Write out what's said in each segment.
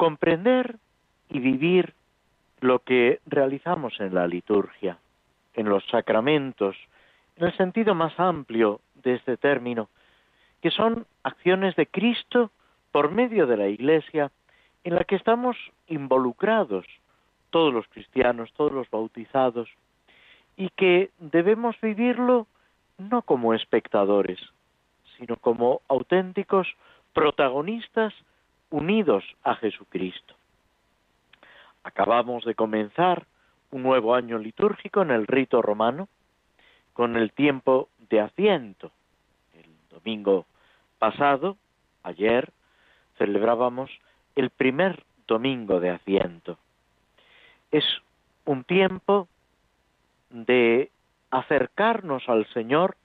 comprender y vivir lo que realizamos en la liturgia, en los sacramentos, en el sentido más amplio de este término, que son acciones de Cristo por medio de la Iglesia en la que estamos involucrados todos los cristianos, todos los bautizados, y que debemos vivirlo no como espectadores, sino como auténticos protagonistas unidos a Jesucristo. Acabamos de comenzar un nuevo año litúrgico en el rito romano, con el tiempo de asiento. El domingo pasado, ayer, celebrábamos el primer domingo de asiento. Es un tiempo de acercarnos al Señor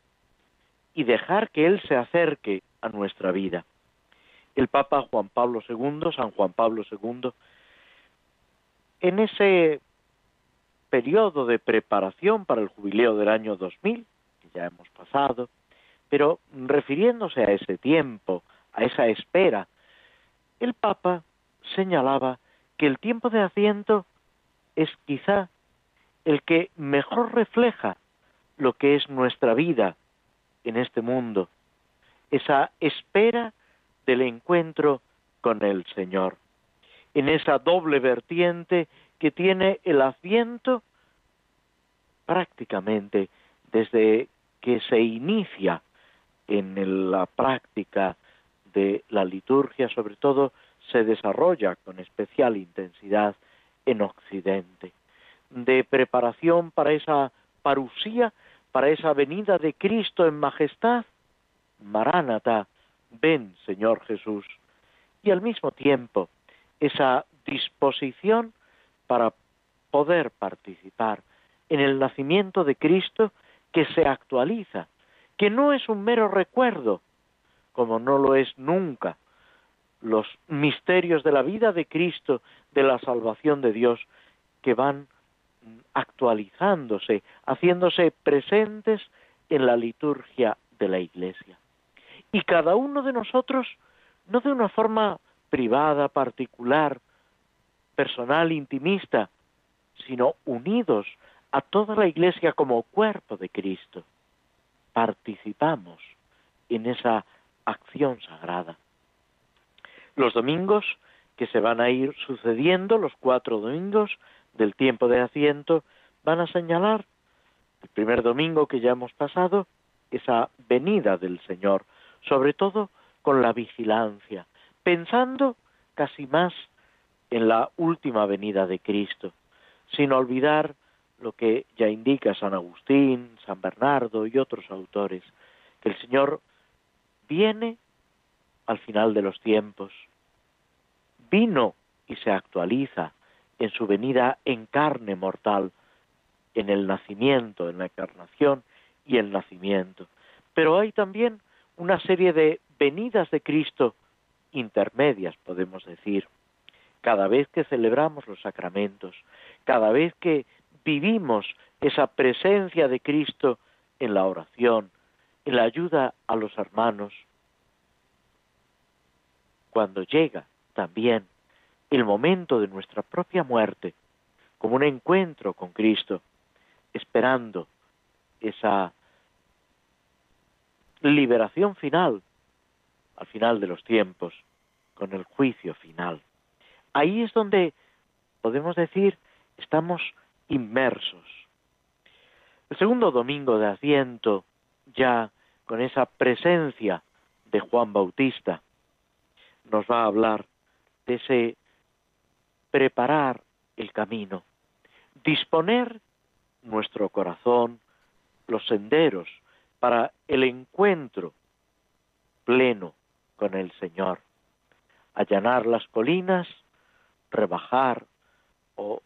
y dejar que Él se acerque a nuestra vida el Papa Juan Pablo II, San Juan Pablo II, en ese periodo de preparación para el jubileo del año 2000, que ya hemos pasado, pero refiriéndose a ese tiempo, a esa espera, el Papa señalaba que el tiempo de asiento es quizá el que mejor refleja lo que es nuestra vida en este mundo, esa espera del encuentro con el Señor, en esa doble vertiente que tiene el asiento prácticamente desde que se inicia en la práctica de la liturgia, sobre todo se desarrolla con especial intensidad en Occidente, de preparación para esa parusía, para esa venida de Cristo en majestad, Maránata, ven Señor Jesús, y al mismo tiempo esa disposición para poder participar en el nacimiento de Cristo que se actualiza, que no es un mero recuerdo, como no lo es nunca. Los misterios de la vida de Cristo, de la salvación de Dios, que van actualizándose, haciéndose presentes en la liturgia de la Iglesia y cada uno de nosotros, no de una forma privada, particular, personal, intimista, sino unidos a toda la Iglesia como cuerpo de Cristo, participamos en esa acción sagrada. Los domingos que se van a ir sucediendo, los cuatro domingos del tiempo de asiento, van a señalar el primer domingo que ya hemos pasado, esa venida del Señor, sobre todo con la vigilancia, pensando casi más en la última venida de Cristo, sin olvidar lo que ya indica San Agustín, San Bernardo y otros autores, que el Señor viene al final de los tiempos, vino y se actualiza en su venida en carne mortal, en el nacimiento, en la encarnación y el nacimiento. Pero hay también una serie de venidas de Cristo intermedias, podemos decir. Cada vez que celebramos los sacramentos, cada vez que vivimos esa presencia de Cristo en la oración, en la ayuda a los hermanos, cuando llega también el momento de nuestra propia muerte, como un encuentro con Cristo, esperando esa liberación final, al final de los tiempos, con el juicio final. Ahí es donde podemos decir estamos inmersos. El segundo domingo de Asiento, ya con esa presencia de Juan Bautista, nos va a hablar de ese preparar el camino, disponer nuestro corazón, los senderos para el encuentro pleno con el Señor, allanar las colinas rebajar o,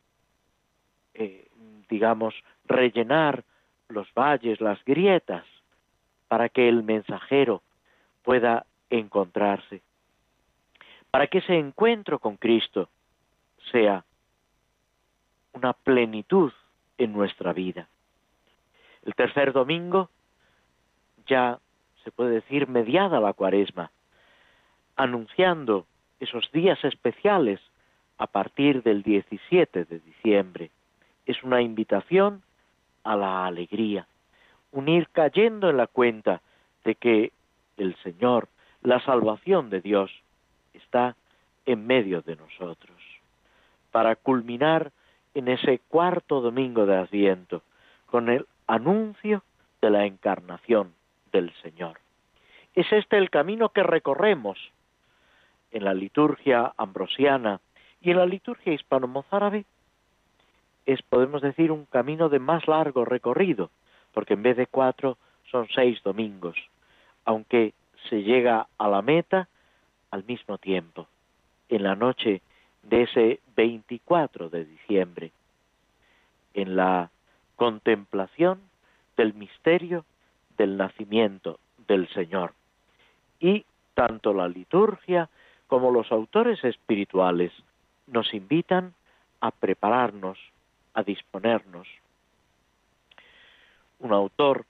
eh, digamos, rellenar los valles, las grietas, para que el mensajero pueda encontrarse, para que ese encuentro con Cristo sea una plenitud en nuestra vida. El tercer domingo ya se puede decir mediada la cuaresma, anunciando esos días especiales a partir del 17 de diciembre. Es una invitación a la alegría, unir cayendo en la cuenta de que el Señor, la salvación de Dios, está en medio de nosotros, para culminar en ese cuarto domingo de Adviento con el anuncio de la encarnación del Señor. Es este el camino que recorremos en la liturgia ambrosiana y en la liturgia hispano-mozárabe. Es, podemos decir, un camino de más largo recorrido, porque en vez de cuatro son seis domingos, aunque se llega a la meta al mismo tiempo, en la noche de ese 24 de diciembre, en la contemplación del misterio del nacimiento del Señor. Y tanto la liturgia como los autores espirituales nos invitan a prepararnos, a disponernos. Un autor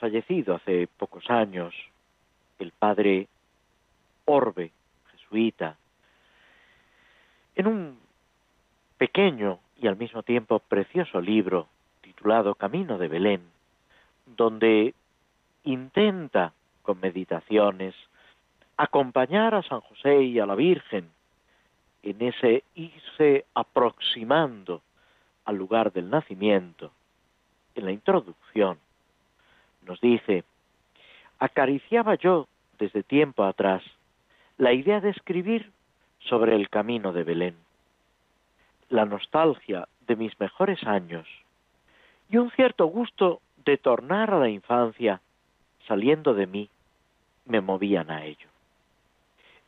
fallecido hace pocos años, el padre Orbe, jesuita, en un pequeño y al mismo tiempo precioso libro titulado Camino de Belén, donde intenta con meditaciones acompañar a San José y a la Virgen en ese irse aproximando al lugar del nacimiento, en la introducción, nos dice, acariciaba yo desde tiempo atrás la idea de escribir sobre el camino de Belén, la nostalgia de mis mejores años y un cierto gusto de tornar a la infancia saliendo de mí me movían a ello.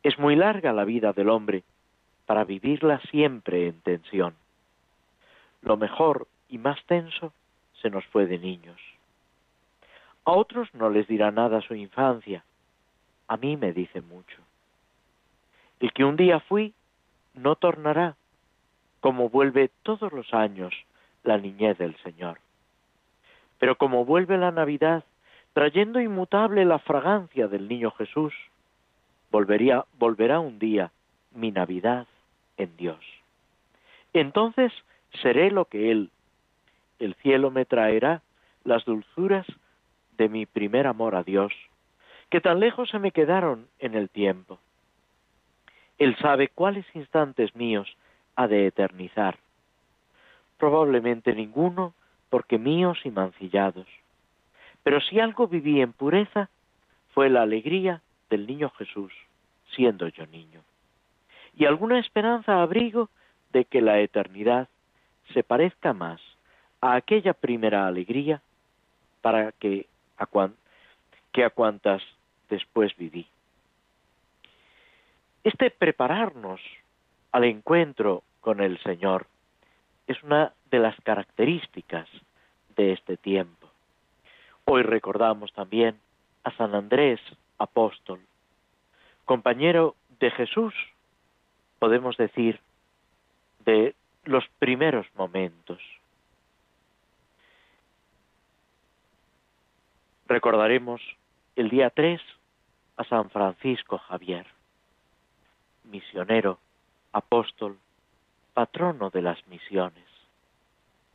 Es muy larga la vida del hombre para vivirla siempre en tensión. Lo mejor y más tenso se nos fue de niños. A otros no les dirá nada su infancia, a mí me dice mucho. El que un día fui no tornará, como vuelve todos los años la niñez del Señor. Pero como vuelve la Navidad, trayendo inmutable la fragancia del niño Jesús, volvería, volverá un día mi Navidad en Dios. Entonces seré lo que Él, el cielo me traerá las dulzuras de mi primer amor a Dios, que tan lejos se me quedaron en el tiempo. Él sabe cuáles instantes míos ha de eternizar. Probablemente ninguno, porque míos y mancillados. Pero si algo viví en pureza, fue la alegría del niño Jesús, siendo yo niño. Y alguna esperanza abrigo de que la eternidad se parezca más a aquella primera alegría para que a, que a cuantas después viví. Este prepararnos al encuentro con el Señor es una de las características de este tiempo. Hoy recordamos también a San Andrés, apóstol, compañero de Jesús, podemos decir, de los primeros momentos. Recordaremos el día 3 a San Francisco Javier, misionero, apóstol, patrono de las misiones,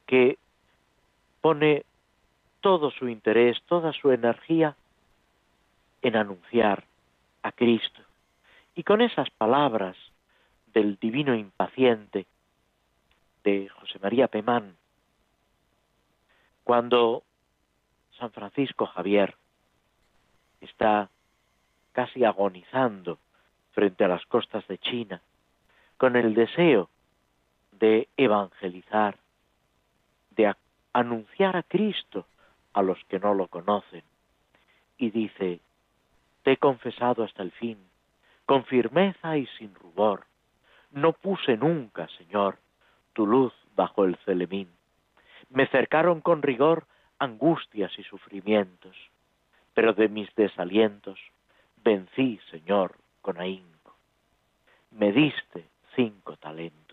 que pone todo su interés, toda su energía en anunciar a Cristo. Y con esas palabras del divino impaciente de José María Pemán, cuando San Francisco Javier está casi agonizando frente a las costas de China, con el deseo de evangelizar, de anunciar a Cristo a los que no lo conocen. Y dice, te he confesado hasta el fin, con firmeza y sin rubor, No puse nunca, Señor, tu luz bajo el celemín. Me cercaron con rigor angustias y sufrimientos, pero de mis desalientos vencí, Señor, con ahínco. Me diste cinco talentos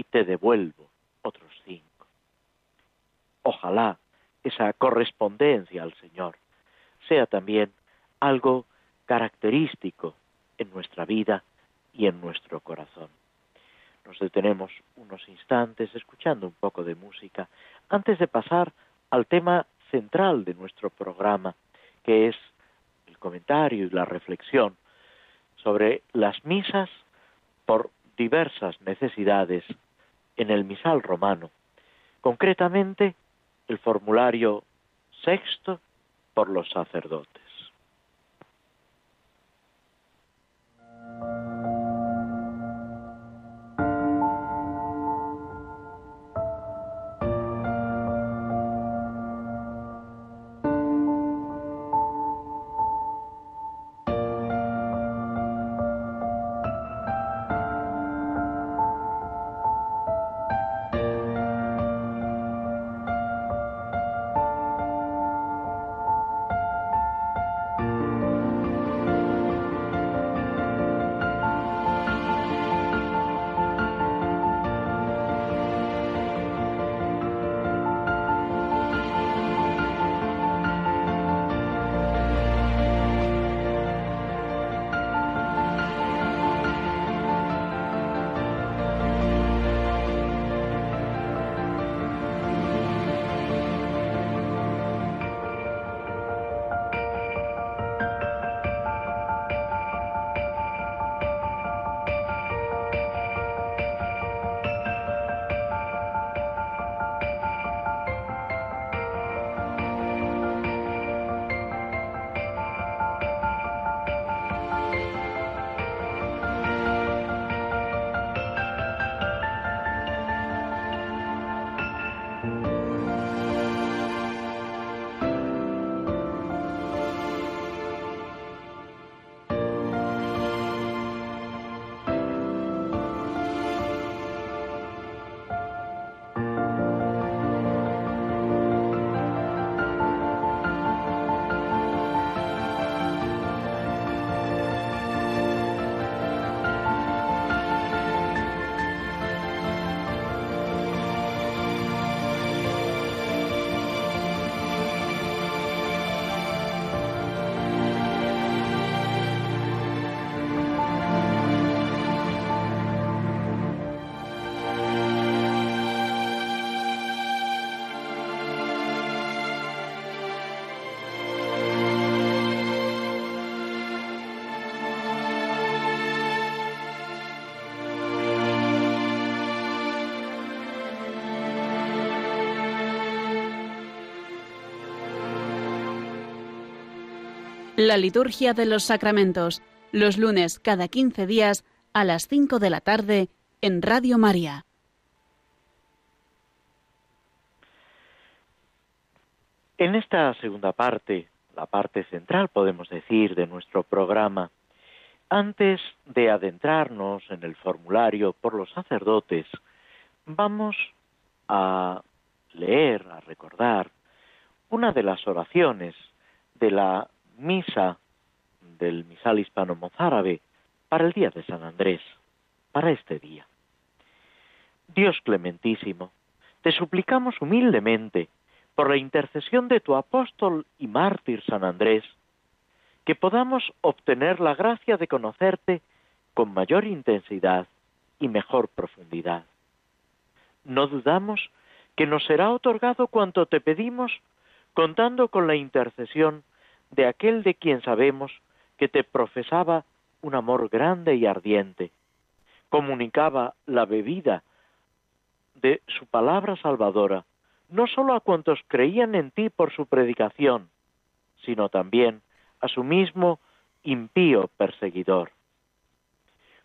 y te devuelvo otros cinco. Ojalá esa correspondencia al Señor sea también algo característico en nuestra vida y en nuestro corazón. Nos detenemos unos instantes escuchando un poco de música antes de pasar al tema central de nuestro programa, que es el comentario y la reflexión sobre las misas por diversas necesidades en el misal romano, concretamente el formulario sexto por los sacerdotes. La liturgia de los sacramentos, los lunes cada 15 días a las 5 de la tarde en Radio María. En esta segunda parte, la parte central, podemos decir, de nuestro programa, antes de adentrarnos en el formulario por los sacerdotes, vamos a leer, a recordar una de las oraciones de la misa del misal hispano-mozárabe para el día de San Andrés, para este día. Dios clementísimo, te suplicamos humildemente, por la intercesión de tu apóstol y mártir San Andrés, que podamos obtener la gracia de conocerte con mayor intensidad y mejor profundidad. No dudamos que nos será otorgado cuanto te pedimos, contando con la intercesión de aquel de quien sabemos que te profesaba un amor grande y ardiente, comunicaba la bebida de su palabra salvadora, no sólo a cuantos creían en ti por su predicación, sino también a su mismo impío perseguidor.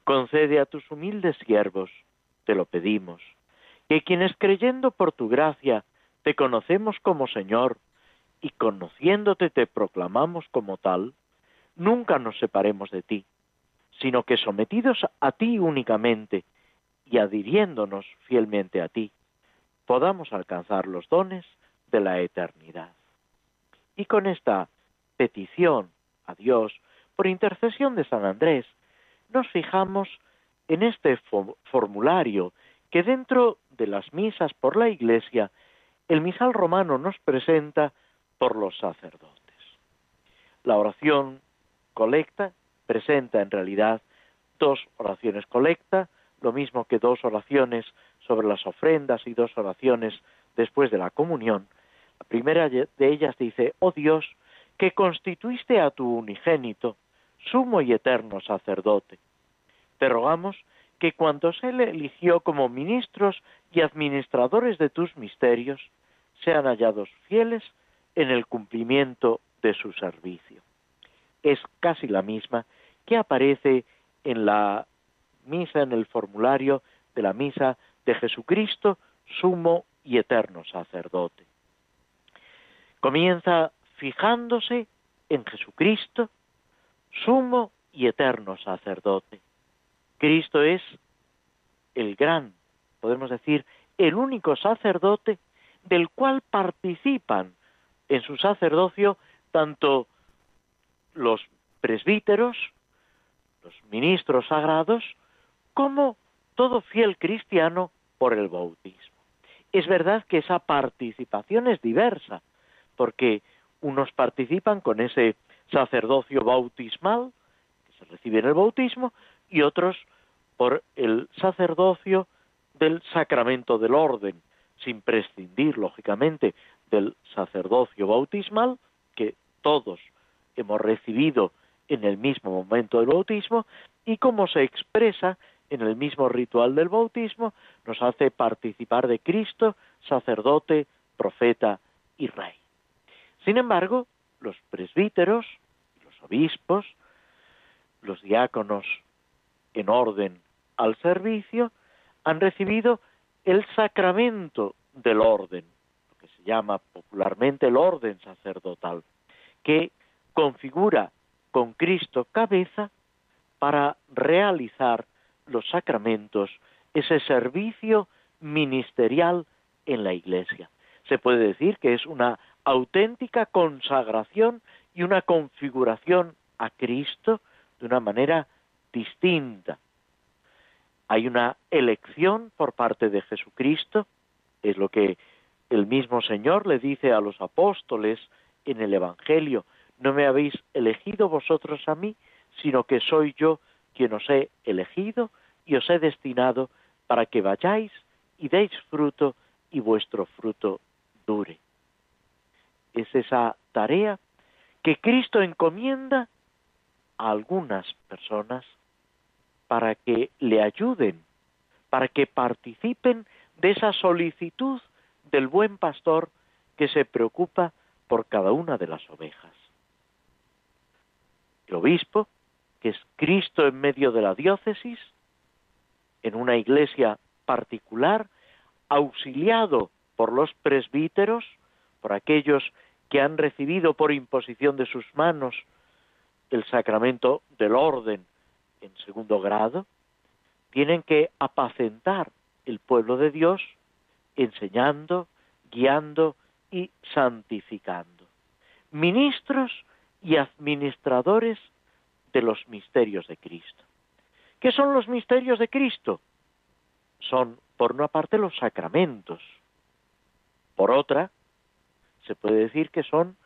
Concede a tus humildes siervos, te lo pedimos, que quienes creyendo por tu gracia te conocemos como Señor y conociéndote te proclamamos como tal, nunca nos separemos de ti, sino que sometidos a ti únicamente y adhiriéndonos fielmente a ti, podamos alcanzar los dones de la eternidad. Y con esta petición a Dios, por intercesión de San Andrés, nos fijamos en este formulario que dentro de las misas por la Iglesia, el misal romano nos presenta por los sacerdotes. La oración colecta presenta en realidad dos oraciones colecta, lo mismo que dos oraciones sobre las ofrendas y dos oraciones después de la comunión. La primera de ellas dice, oh Dios, que constituiste a tu unigénito, sumo y eterno sacerdote. Te rogamos que cuantos Él eligió como ministros y administradores de tus misterios, sean hallados fieles en el cumplimiento de su servicio. Es casi la misma que aparece en la misa, en el formulario de la misa de Jesucristo, sumo y eterno sacerdote. Comienza fijándose en Jesucristo, sumo y eterno sacerdote. Cristo es el gran, podemos decir, el único sacerdote del cual participan en su sacerdocio tanto los presbíteros, los ministros sagrados, como todo fiel cristiano por el bautismo. Es verdad que esa participación es diversa, porque unos participan con ese sacerdocio bautismal, que se recibe en el bautismo, y otros por el sacerdocio del sacramento del orden, sin prescindir, lógicamente, del sacerdocio bautismal, que todos hemos recibido en el mismo momento del bautismo, y como se expresa en el mismo ritual del bautismo, nos hace participar de Cristo, sacerdote, profeta y rey. Sin embargo, los presbíteros, los obispos, los diáconos en orden al servicio, han recibido el sacramento del orden, lo que se llama popularmente el orden sacerdotal, que configura con Cristo cabeza para realizar los sacramentos, ese servicio ministerial en la Iglesia. Se puede decir que es una auténtica consagración y una configuración a Cristo de una manera distinta. Hay una elección por parte de Jesucristo, es lo que el mismo Señor le dice a los apóstoles en el Evangelio, no me habéis elegido vosotros a mí, sino que soy yo quien os he elegido y os he destinado para que vayáis y deis fruto y vuestro fruto dure. Es esa tarea que Cristo encomienda a algunas personas para que le ayuden, para que participen de esa solicitud del buen pastor que se preocupa por cada una de las ovejas. El obispo, que es Cristo en medio de la diócesis, en una iglesia particular, auxiliado por los presbíteros, por aquellos que han recibido por imposición de sus manos el sacramento del orden en segundo grado, tienen que apacentar el pueblo de Dios enseñando, guiando y santificando. Ministros y administradores de los misterios de Cristo. ¿Qué son los misterios de Cristo? Son, por una parte, los sacramentos. Por otra, se puede decir que son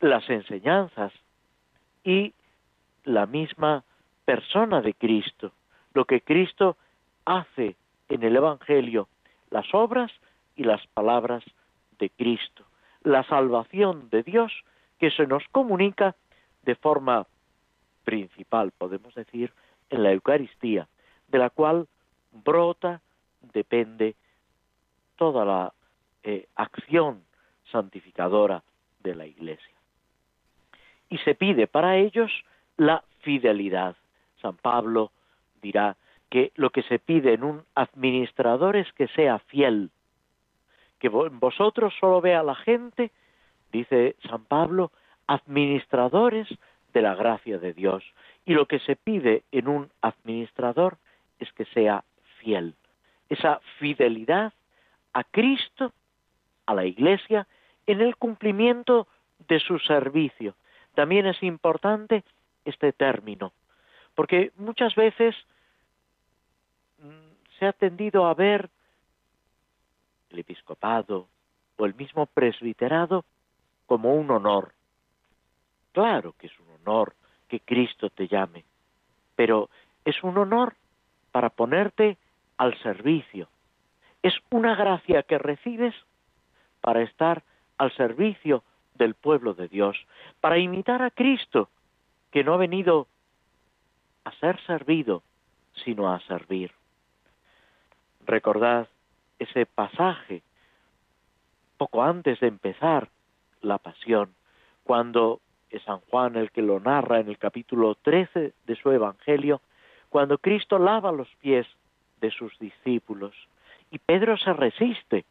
las enseñanzas y la misma persona de Cristo, lo que Cristo hace en el Evangelio, las obras y las palabras de Cristo, la salvación de Dios que se nos comunica de forma principal, podemos decir, en la Eucaristía, de la cual brota, depende toda la eh, acción santificadora de la Iglesia. Y se pide para ellos la fidelidad. San Pablo dirá que lo que se pide en un administrador es que sea fiel, que vosotros solo vea la gente, dice San Pablo, administradores de la gracia de Dios. Y lo que se pide en un administrador es que sea fiel. Esa fidelidad a Cristo, a la Iglesia, en el cumplimiento de su servicio. También es importante este término, porque muchas veces mm, se ha tendido a ver el episcopado o el mismo presbiterado como un honor. Claro que es un honor que Cristo te llame, pero es un honor para ponerte al servicio. Es una gracia que recibes para estar al servicio del pueblo de Dios, para imitar a Cristo, que no ha venido a ser servido, sino a servir. Recordad ese pasaje poco antes de empezar la pasión, cuando es San Juan el que lo narra en el capítulo 13 de su Evangelio, cuando Cristo lava los pies de sus discípulos y Pedro se resiste.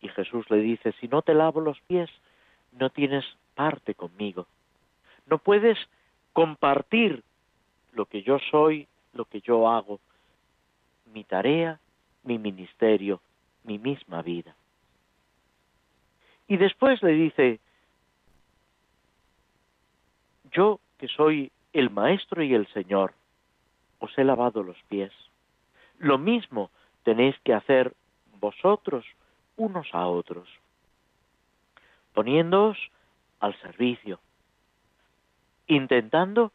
Y Jesús le dice, si no te lavo los pies, no tienes parte conmigo. No puedes compartir lo que yo soy, lo que yo hago, mi tarea, mi ministerio, mi misma vida. Y después le dice, yo que soy el Maestro y el Señor, os he lavado los pies. Lo mismo tenéis que hacer vosotros unos a otros, poniéndoos al servicio, intentando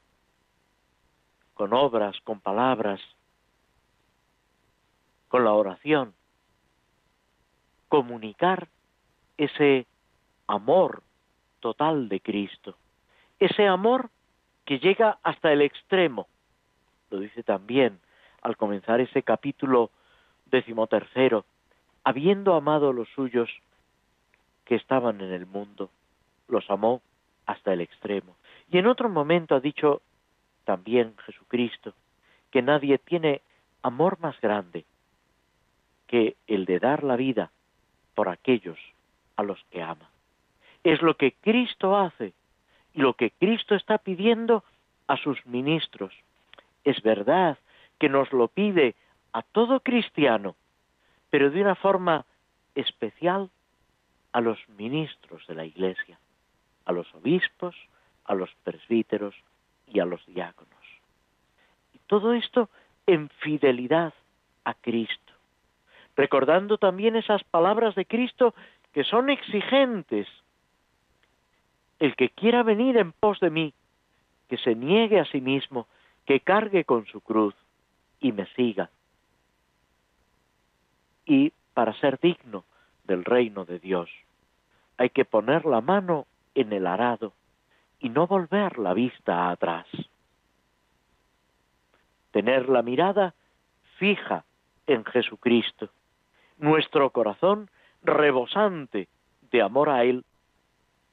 con obras, con palabras, con la oración, comunicar ese amor total de Cristo, ese amor que llega hasta el extremo. Lo dice también al comenzar ese capítulo decimotercero, habiendo amado a los suyos que estaban en el mundo, los amó hasta el extremo. Y en otro momento ha dicho también Jesucristo que nadie tiene amor más grande que el de dar la vida por aquellos a los que ama. Es lo que Cristo hace y lo que Cristo está pidiendo a sus ministros. Es verdad que nos lo pide a todo cristiano, pero de una forma especial a los ministros de la Iglesia, a los obispos, a los presbíteros y a los diáconos. Y todo esto en fidelidad a Cristo, recordando también esas palabras de Cristo que son exigentes. El que quiera venir en pos de mí, que se niegue a sí mismo, que cargue con su cruz y me siga. Y para ser digno del reino de Dios, hay que poner la mano en el arado y no volver la vista atrás. Tener la mirada fija en Jesucristo, nuestro corazón rebosante de amor a Él,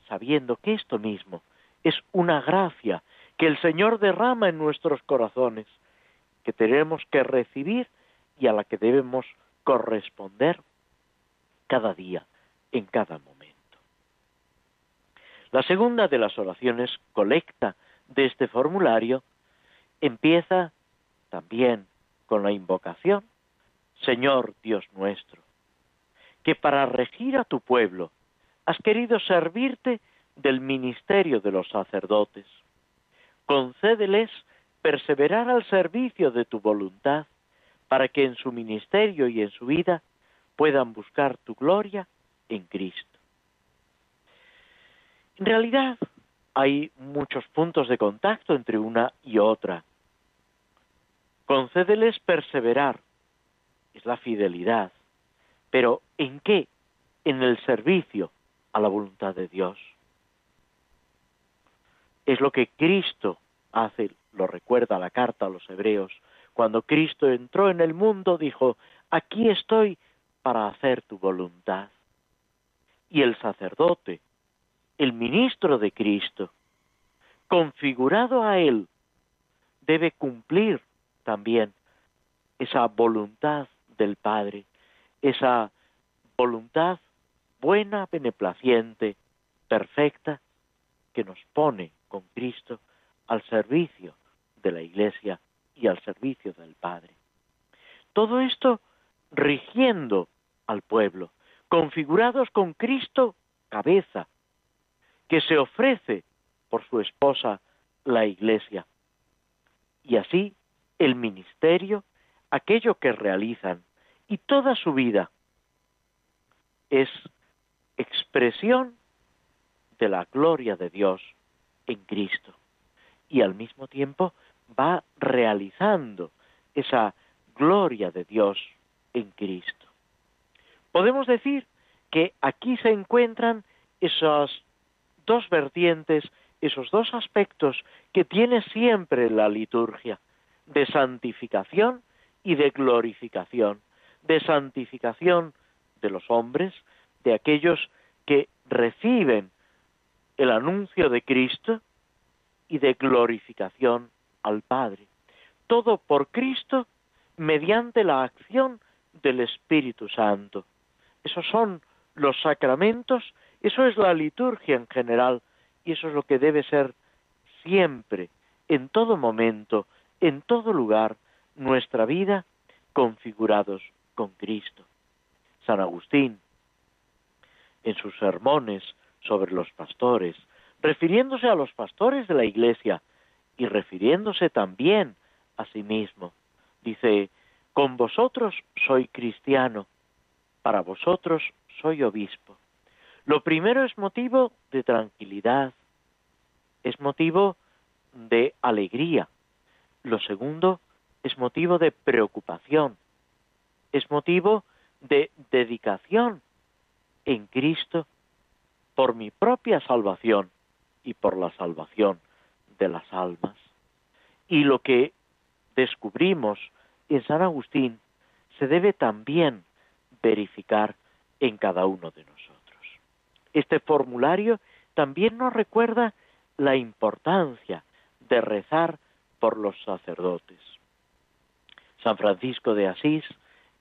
sabiendo que esto mismo es una gracia que el Señor derrama en nuestros corazones, que tenemos que recibir y a la que debemos corresponder cada día, en cada momento. La segunda de las oraciones colecta de este formulario empieza también con la invocación, Señor Dios nuestro, que para regir a tu pueblo has querido servirte del ministerio de los sacerdotes. Concédeles perseverar al servicio de tu voluntad, para que en su ministerio y en su vida puedan buscar tu gloria en Cristo. En realidad hay muchos puntos de contacto entre una y otra. Concédeles perseverar, es la fidelidad, pero ¿en qué? En el servicio a la voluntad de Dios. Es lo que Cristo hace, lo recuerda la carta a los hebreos. Cuando Cristo entró en el mundo, dijo, aquí estoy para hacer tu voluntad. Y el sacerdote, el ministro de Cristo, configurado a él, debe cumplir también esa voluntad del Padre, esa voluntad buena, beneplaciente, perfecta, que nos pone con Cristo al servicio de la Iglesia y al servicio del Padre. Todo esto rigiendo al pueblo, configurados con Cristo cabeza, que se ofrece por su esposa la Iglesia. Y así el ministerio, aquello que realizan y toda su vida es expresión de la gloria de Dios en Cristo. Y al mismo tiempo va realizando esa gloria de Dios en Cristo. Podemos decir que aquí se encuentran esas dos vertientes, esos dos aspectos que tiene siempre la liturgia, de santificación y de glorificación, de santificación de los hombres, de aquellos que reciben el anuncio de Cristo y de glorificación al Padre. Todo por Cristo mediante la acción del Espíritu Santo. Esos son los sacramentos, eso es la liturgia en general y eso es lo que debe ser siempre, en todo momento, en todo lugar, nuestra vida configurados con Cristo. San Agustín, en sus sermones sobre los pastores, refiriéndose a los pastores de la Iglesia y refiriéndose también a sí mismo, dice, con vosotros soy cristiano, para vosotros soy obispo. Lo primero es motivo de tranquilidad, es motivo de alegría. Lo segundo es motivo de preocupación, es motivo de dedicación en Cristo por mi propia salvación y por la salvación de las almas. Y lo que descubrimos en San Agustín se debe también verificar en cada uno de nosotros. Este formulario también nos recuerda la importancia de rezar por los sacerdotes. San Francisco de Asís,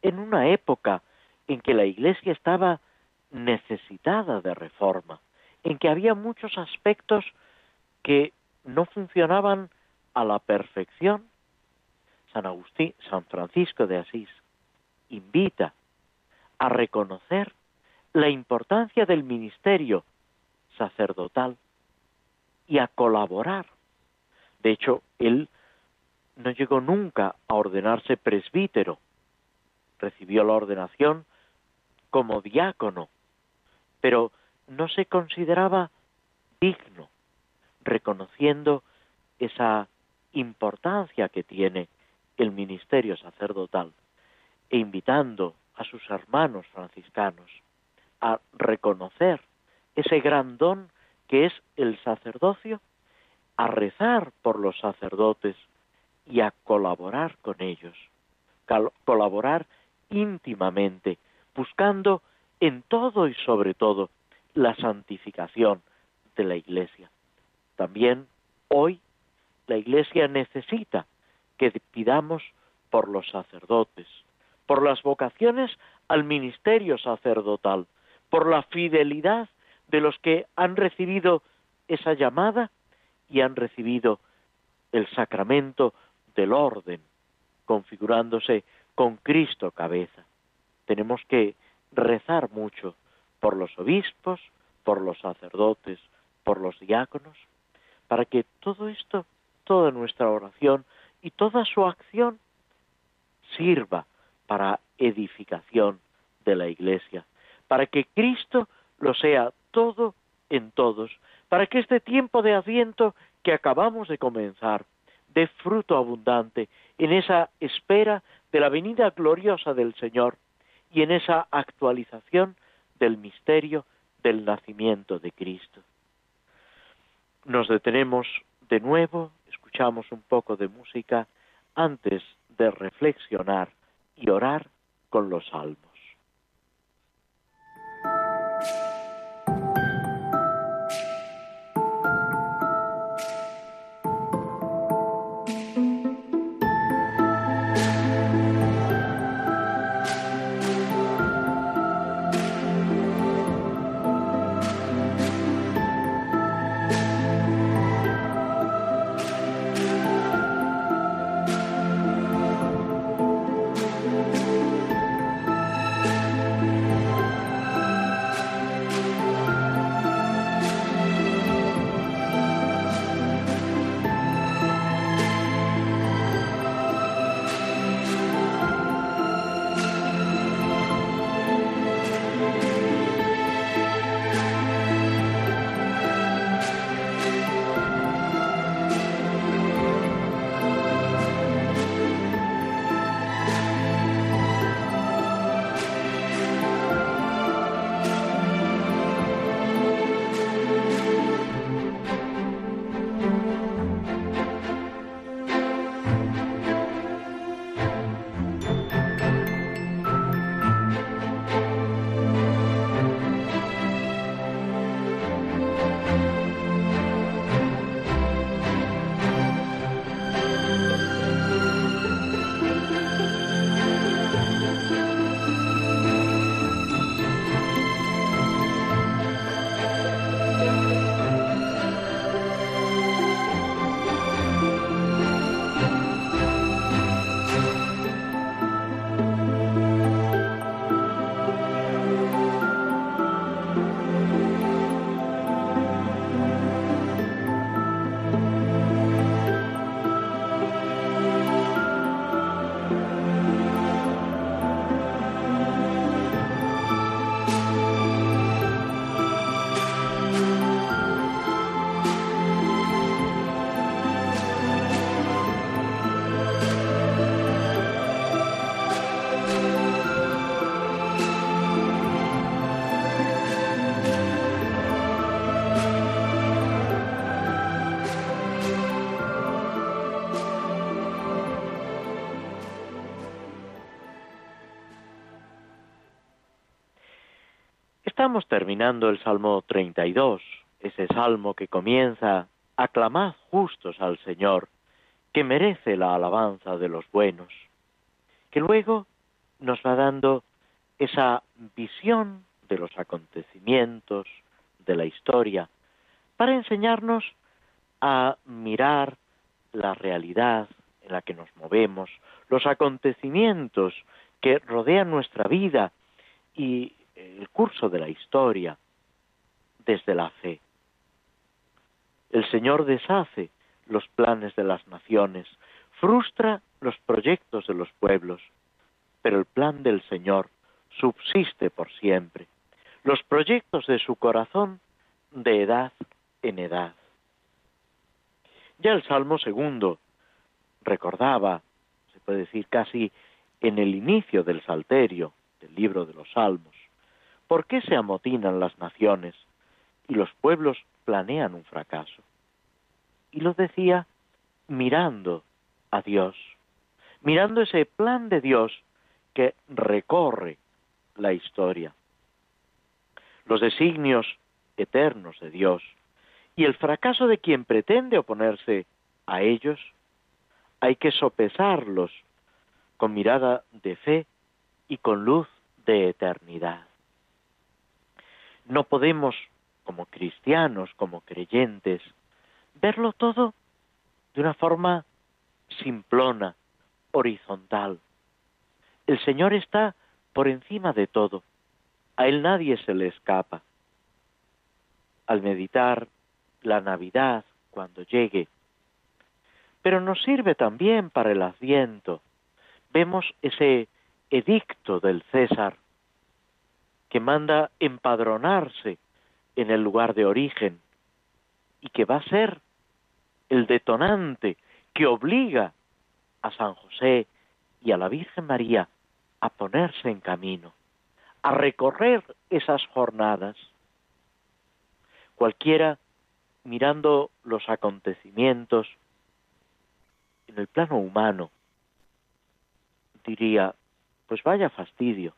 en una época en que la Iglesia estaba necesitada de reforma, en que había muchos aspectos que no funcionaban a la perfección, San Agustín, San Francisco de Asís invita a reconocer la importancia del ministerio sacerdotal y a colaborar. De hecho, él no llegó nunca a ordenarse presbítero, recibió la ordenación como diácono, pero no se consideraba digno, reconociendo esa importancia que tiene el ministerio sacerdotal e invitando a sus hermanos franciscanos a reconocer ese gran don que es el sacerdocio, a rezar por los sacerdotes y a colaborar con ellos, colaborar íntimamente, buscando en todo y sobre todo la santificación de la Iglesia. También hoy la Iglesia necesita que pidamos por los sacerdotes, por las vocaciones al ministerio sacerdotal, por la fidelidad de los que han recibido esa llamada y han recibido el sacramento del orden, configurándose con Cristo cabeza. Tenemos que rezar mucho por los obispos, por los sacerdotes, por los diáconos, para que todo esto, toda nuestra oración y toda su acción sirva para edificación de la Iglesia, para que Cristo lo sea todo en todos, para que este tiempo de Adviento que acabamos de comenzar dé fruto abundante en esa espera de la venida gloriosa del Señor y en esa actualización del misterio del nacimiento de Cristo. Nos detenemos de nuevo, escuchamos un poco de música antes de reflexionar y orar con los salmos. Estamos terminando el Salmo 32, ese salmo que comienza, aclamad justos al Señor, que merece la alabanza de los buenos, que luego nos va dando esa visión de los acontecimientos, de la historia, para enseñarnos a mirar la realidad en la que nos movemos, los acontecimientos que rodean nuestra vida y el curso de la historia desde la fe. El Señor deshace los planes de las naciones, frustra los proyectos de los pueblos, pero el plan del Señor subsiste por siempre. Los proyectos de su corazón de edad en edad. Ya el Salmo segundo recordaba, se puede decir casi en el inicio del Salterio, del libro de los Salmos, por qué se amotinan las naciones y los pueblos planean un fracaso. Y lo decía mirando a Dios, mirando ese plan de Dios que recorre la historia. Los designios eternos de Dios y el fracaso de quien pretende oponerse a ellos, hay que sopesarlos con mirada de fe y con luz de eternidad. No podemos, como cristianos, como creyentes, verlo todo de una forma simplona, horizontal. El Señor está por encima de todo. A Él nadie se le escapa. Al meditar la Navidad cuando llegue, pero nos sirve también para el Adviento. Vemos ese edicto del César que manda empadronarse en el lugar de origen y que va a ser el detonante que obliga a San José y a la Virgen María a ponerse en camino, a recorrer esas jornadas. Cualquiera mirando los acontecimientos en el plano humano diría, pues vaya fastidio.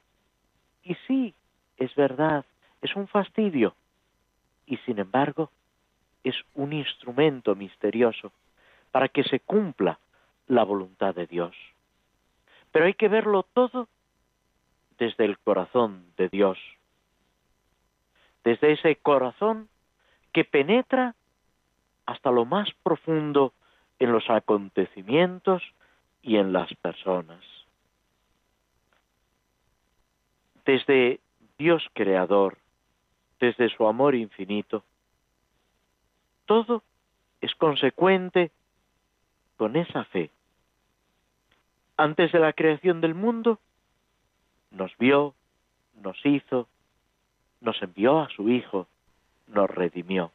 Y sí, es verdad, es un fastidio. Y sin embargo, es un instrumento misterioso para que se cumpla la voluntad de Dios. Pero hay que verlo todo desde el corazón de Dios, desde ese corazón que penetra hasta lo más profundo en los acontecimientos y en las personas. Desde Dios creador, desde su amor infinito, todo es consecuente con esa fe. Antes de la creación del mundo, nos vio, nos hizo, nos envió a su Hijo, nos redimió.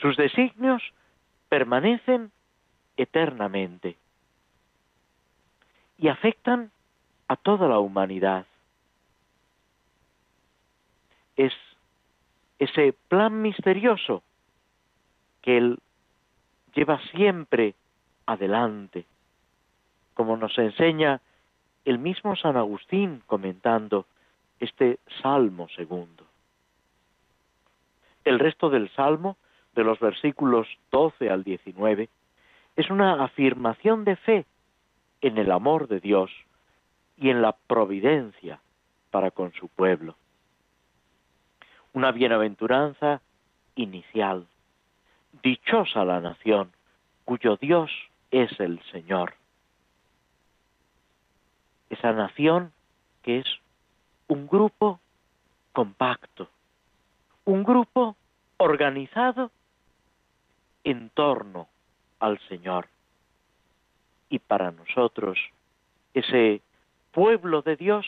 Sus designios permanecen eternamente y afectan a toda la humanidad. Es ese plan misterioso que Él lleva siempre adelante, como nos enseña el mismo San Agustín comentando este Salmo segundo. El resto del Salmo, de los versículos 12 al 19, es una afirmación de fe en el amor de Dios y en la providencia para con su pueblo. Una bienaventuranza inicial. Dichosa la nación cuyo Dios es el Señor. Esa nación que es un grupo compacto, un grupo organizado en torno al Señor. Y para nosotros, ese pueblo de Dios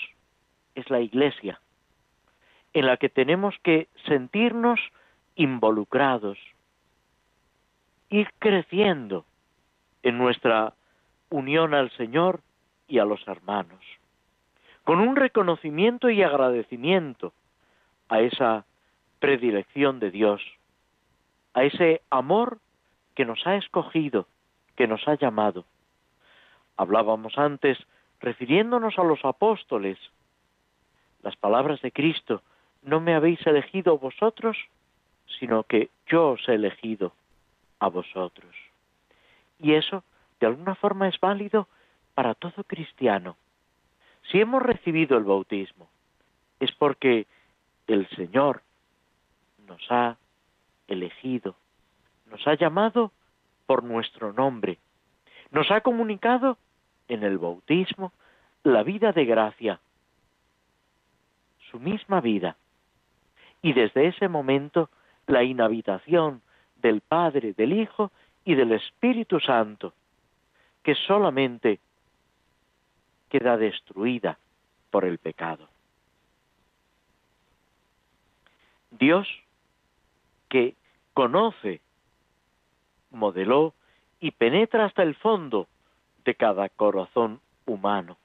es la iglesia, en la que tenemos que sentirnos involucrados, ir creciendo en nuestra unión al Señor y a los hermanos, con un reconocimiento y agradecimiento a esa predilección de Dios, a ese amor que nos ha escogido, que nos ha llamado. Hablábamos antes, refiriéndonos a los apóstoles, las palabras de Cristo, no me habéis elegido vosotros, sino que yo os he elegido a vosotros. Y eso, de alguna forma, es válido para todo cristiano. Si hemos recibido el bautismo, es porque el Señor nos ha elegido, nos ha llamado por nuestro nombre, nos ha comunicado en el bautismo la vida de gracia, su misma vida. Y desde ese momento la inhabitación del Padre, del Hijo y del Espíritu Santo, que solamente queda destruida por el pecado. Dios, que conoce, modeló y penetra hasta el fondo de cada corazón humano.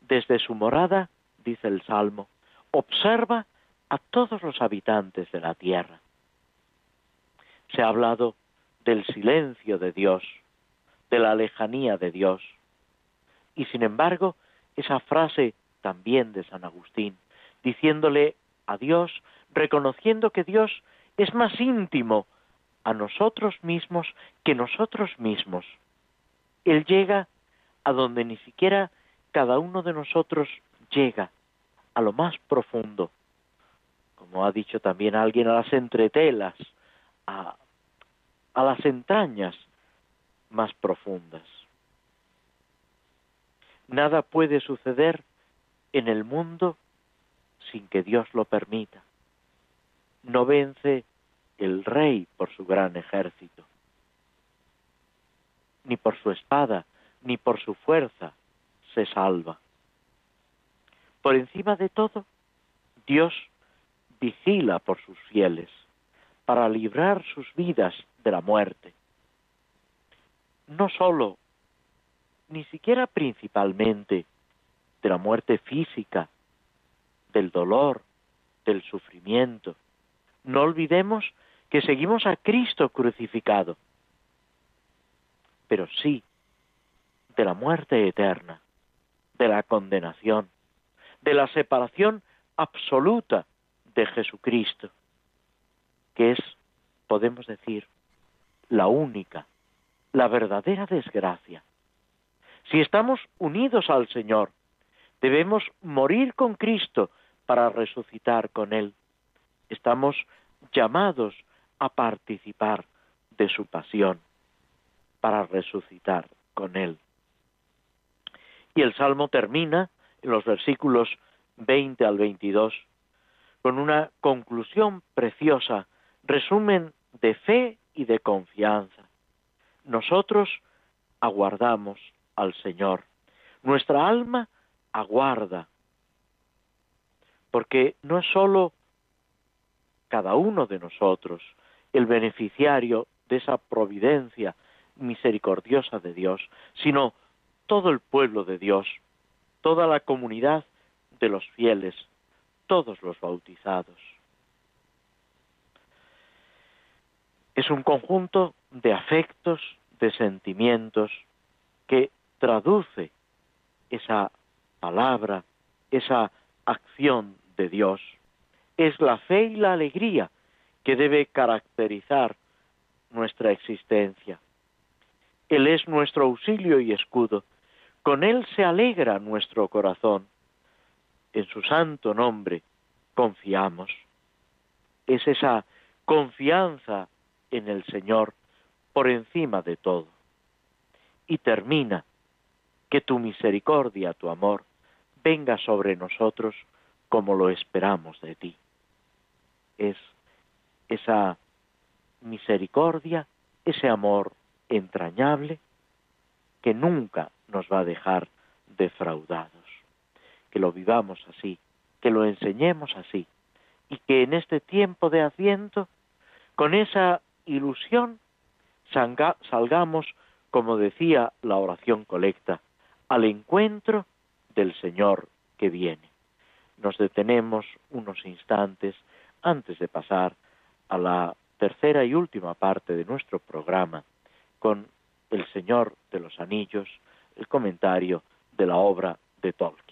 Desde su morada, dice el Salmo, observa a todos los habitantes de la tierra. Se ha hablado del silencio de Dios, de la lejanía de Dios. Y sin embargo, esa frase también de San Agustín, diciéndole a Dios, reconociendo que Dios es más íntimo a nosotros mismos que nosotros mismos. Él llega a donde ni siquiera cada uno de nosotros llega, a lo más profundo, como ha dicho también alguien, a las entretelas, a, a las entrañas más profundas. Nada puede suceder en el mundo sin que Dios lo permita. No vence el rey por su gran ejército, ni por su espada, ni por su fuerza se salva. Por encima de todo, Dios vigila por sus fieles para librar sus vidas de la muerte. No sólo, ni siquiera principalmente, de la muerte física, del dolor, del sufrimiento. No olvidemos que seguimos a Cristo crucificado, pero sí de la muerte eterna, de la condenación, de la separación absoluta de Jesucristo, que es, podemos decir, la única, la verdadera desgracia. Si estamos unidos al Señor, debemos morir con Cristo para resucitar con Él. Estamos llamados a participar de su pasión para resucitar con Él. Y el Salmo termina en los versículos 20 al 22 con una conclusión preciosa, resumen de fe y de confianza. Nosotros aguardamos al Señor. Nuestra alma aguarda. Porque no es sólo cada uno de nosotros el beneficiario de esa providencia misericordiosa de Dios, sino todo el pueblo de Dios, toda la comunidad de los fieles, todos los bautizados. Es un conjunto de afectos, de sentimientos, que traduce esa palabra, esa acción de Dios. Es la fe y la alegría que debe caracterizar nuestra existencia. Él es nuestro auxilio y escudo, con Él se alegra nuestro corazón. En su santo nombre confiamos. Es esa confianza en el Señor por encima de todo. Y termina, que tu misericordia, tu amor, venga sobre nosotros como lo esperamos de ti. Es esa misericordia, ese amor entrañable que nunca nos va a dejar defraudados. Que lo vivamos así, que lo enseñemos así y que en este tiempo de asiento, con esa ilusión, salgamos, como decía la oración colecta, al encuentro del Señor que viene. Nos detenemos unos instantes antes de pasar a la tercera y última parte de nuestro programa con El Señor de los Anillos, el comentario de la obra de Tolkien.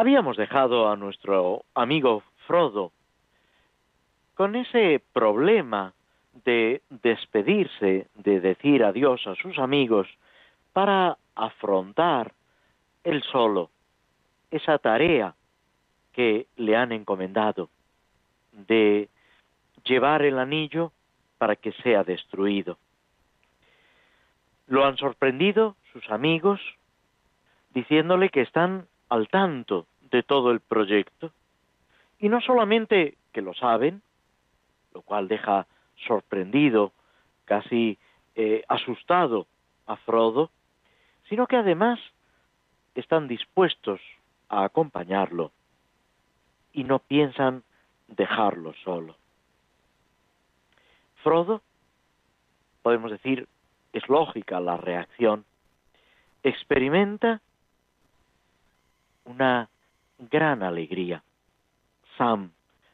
Habíamos dejado a nuestro amigo Frodo con ese problema de despedirse, de decir adiós a sus amigos para afrontar él solo esa tarea que le han encomendado de llevar el anillo para que sea destruido. Lo han sorprendido sus amigos diciéndole que están al tanto de todo el proyecto y no solamente que lo saben, lo cual deja sorprendido, casi eh, asustado a Frodo, sino que además están dispuestos a acompañarlo y no piensan dejarlo solo. Frodo, podemos decir, es lógica la reacción, experimenta una gran alegría. Sam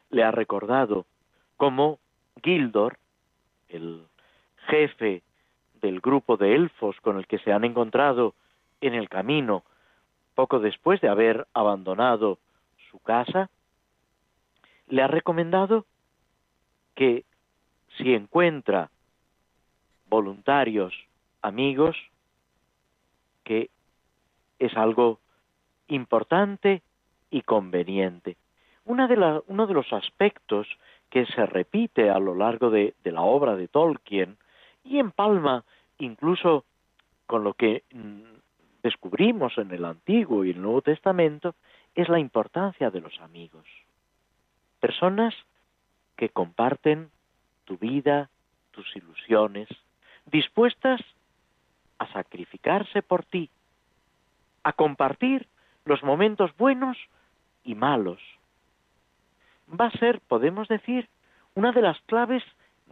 le ha recordado cómo Gildor, el jefe del grupo de elfos con el que se han encontrado en el camino poco después de haber abandonado su casa, le ha recomendado que si encuentra voluntarios, amigos, que es algo importante y conveniente. Una de uno de los aspectos que se repite a lo largo de, de la obra de Tolkien y empalma incluso con lo que mm, descubrimos en el Antiguo y el Nuevo Testamento es la importancia de los amigos. Personas que comparten tu vida, tus ilusiones, dispuestas a sacrificarse por ti, a compartir los momentos buenos y malos. Va a ser, podemos decir, una de las claves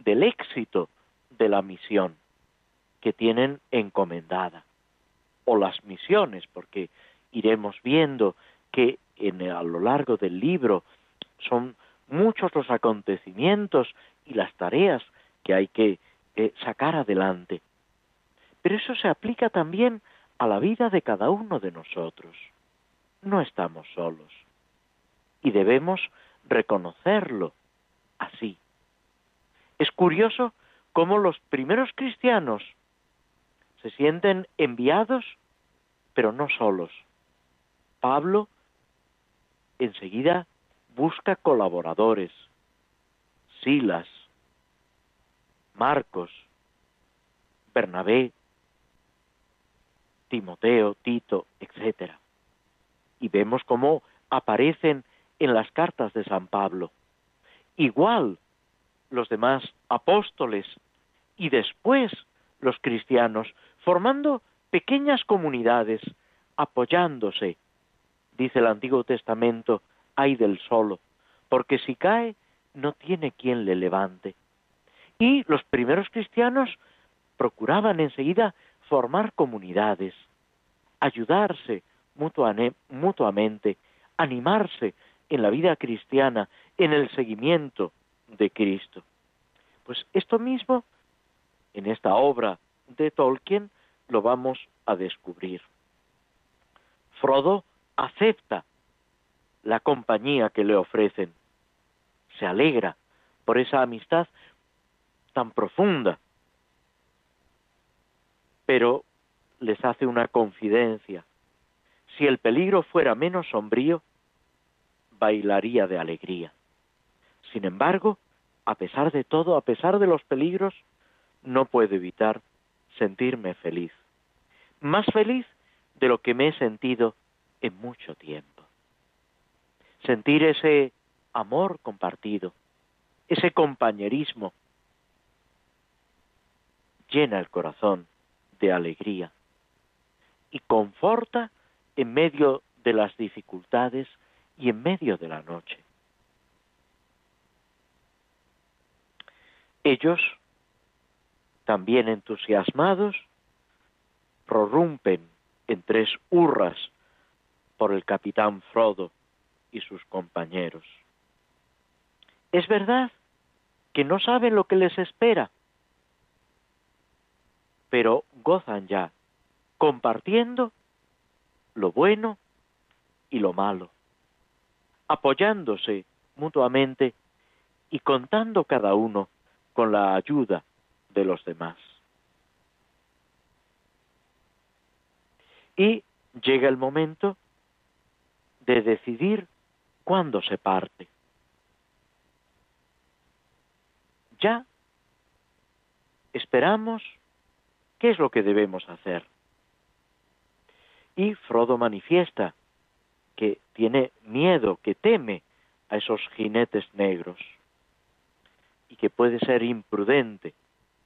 del éxito de la misión que tienen encomendada, o las misiones, porque iremos viendo que en, a lo largo del libro son muchos los acontecimientos y las tareas que hay que eh, sacar adelante. Pero eso se aplica también a la vida de cada uno de nosotros. No estamos solos y debemos reconocerlo así. Es curioso cómo los primeros cristianos se sienten enviados, pero no solos. Pablo enseguida busca colaboradores, Silas, Marcos, Bernabé, Timoteo, Tito, etc. Y vemos cómo aparecen en las cartas de San Pablo. Igual los demás apóstoles y después los cristianos, formando pequeñas comunidades, apoyándose. Dice el Antiguo Testamento, hay del solo, porque si cae no tiene quien le levante. Y los primeros cristianos procuraban enseguida formar comunidades, ayudarse mutuamente, animarse en la vida cristiana, en el seguimiento de Cristo. Pues esto mismo, en esta obra de Tolkien, lo vamos a descubrir. Frodo acepta la compañía que le ofrecen, se alegra por esa amistad tan profunda, pero les hace una confidencia. Si el peligro fuera menos sombrío, bailaría de alegría. Sin embargo, a pesar de todo, a pesar de los peligros, no puedo evitar sentirme feliz. Más feliz de lo que me he sentido en mucho tiempo. Sentir ese amor compartido, ese compañerismo, llena el corazón de alegría y conforta en medio de las dificultades y en medio de la noche. Ellos, también entusiasmados, prorrumpen en tres hurras por el capitán Frodo y sus compañeros. Es verdad que no saben lo que les espera, pero gozan ya, compartiendo lo bueno y lo malo, apoyándose mutuamente y contando cada uno con la ayuda de los demás. Y llega el momento de decidir cuándo se parte. Ya esperamos qué es lo que debemos hacer. Y Frodo manifiesta que tiene miedo, que teme a esos jinetes negros y que puede ser imprudente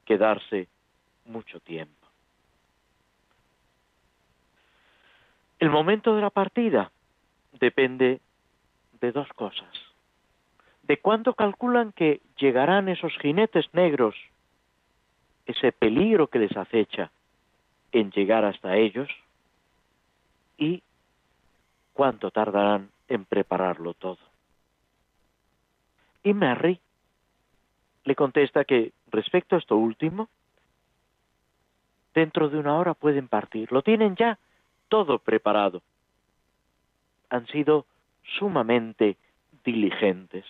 quedarse mucho tiempo. El momento de la partida depende de dos cosas. De cuándo calculan que llegarán esos jinetes negros, ese peligro que les acecha en llegar hasta ellos, y cuánto tardarán en prepararlo todo. Y Merry le contesta que respecto a esto último, dentro de una hora pueden partir. Lo tienen ya todo preparado. Han sido sumamente diligentes.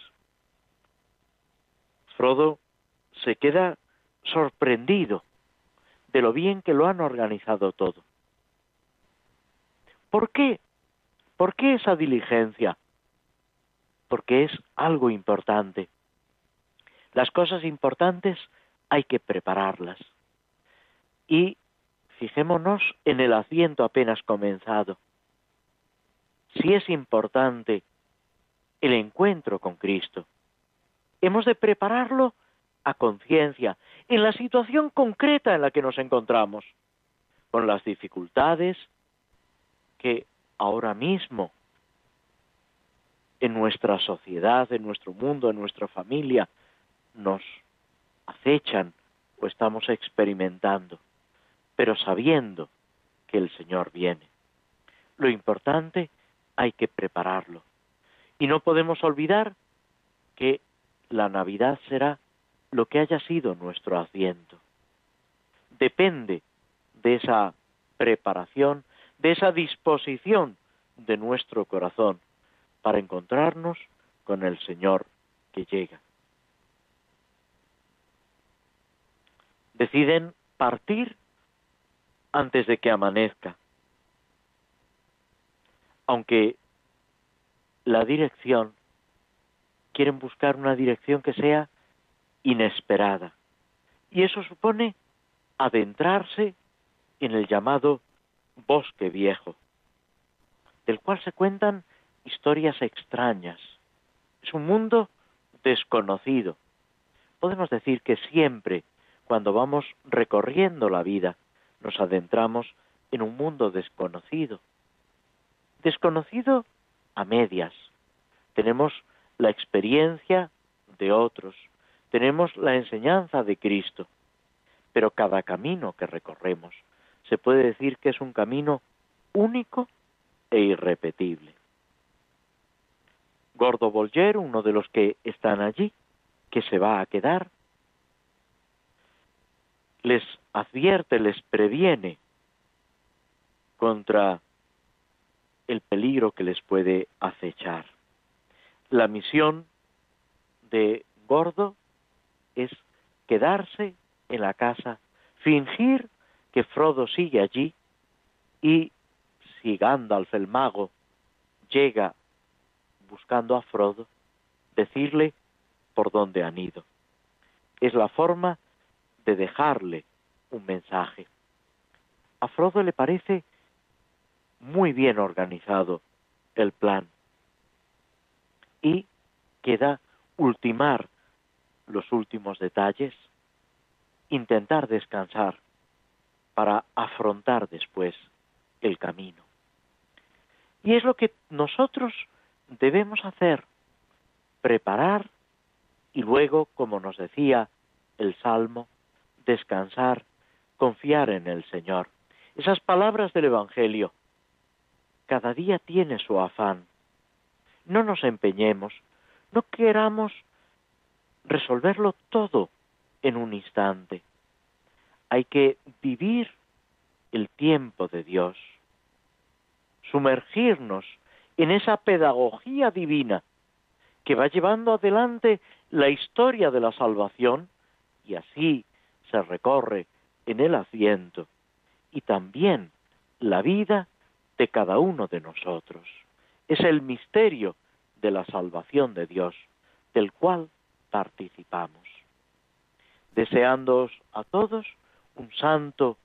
Frodo se queda sorprendido de lo bien que lo han organizado todo. ¿Por qué? ¿Por qué esa diligencia? Porque es algo importante. Las cosas importantes hay que prepararlas. Y fijémonos en el asiento apenas comenzado. Si es importante el encuentro con Cristo, hemos de prepararlo a conciencia, en la situación concreta en la que nos encontramos, con las dificultades que ahora mismo en nuestra sociedad, en nuestro mundo, en nuestra familia, nos acechan o estamos experimentando, pero sabiendo que el Señor viene. Lo importante hay que prepararlo. Y no podemos olvidar que la Navidad será lo que haya sido nuestro asiento. Depende de esa preparación, de esa disposición de nuestro corazón para encontrarnos con el Señor que llega. deciden partir antes de que amanezca. Aunque la dirección, quieren buscar una dirección que sea inesperada. Y eso supone adentrarse en el llamado bosque viejo, del cual se cuentan historias extrañas. Es un mundo desconocido. Podemos decir que siempre cuando vamos recorriendo la vida, nos adentramos en un mundo desconocido. Desconocido a medias. Tenemos la experiencia de otros, tenemos la enseñanza de Cristo, pero cada camino que recorremos se puede decir que es un camino único e irrepetible. Gordo Bolger, uno de los que están allí, que se va a quedar, les advierte, les previene contra el peligro que les puede acechar. La misión de Gordo es quedarse en la casa, fingir que Frodo sigue allí y si Gandalf el mago llega buscando a Frodo, decirle por dónde han ido. Es la forma de dejarle un mensaje. A Frodo le parece muy bien organizado el plan y queda ultimar los últimos detalles, intentar descansar para afrontar después el camino. Y es lo que nosotros debemos hacer, preparar y luego, como nos decía el Salmo, descansar, confiar en el Señor. Esas palabras del Evangelio. Cada día tiene su afán. No nos empeñemos, no queramos resolverlo todo en un instante. Hay que vivir el tiempo de Dios, sumergirnos en esa pedagogía divina que va llevando adelante la historia de la salvación y así se recorre en el asiento y también la vida de cada uno de nosotros. Es el misterio de la salvación de Dios, del cual participamos. Deseándoos a todos un santo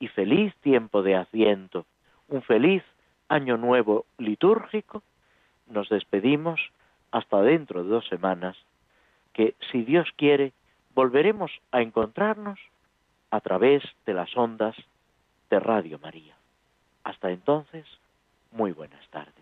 y feliz tiempo de asiento, un feliz año nuevo litúrgico, nos despedimos hasta dentro de dos semanas, que si Dios quiere, volveremos a encontrarnos a través de las ondas de Radio María. Hasta entonces, muy buenas tardes.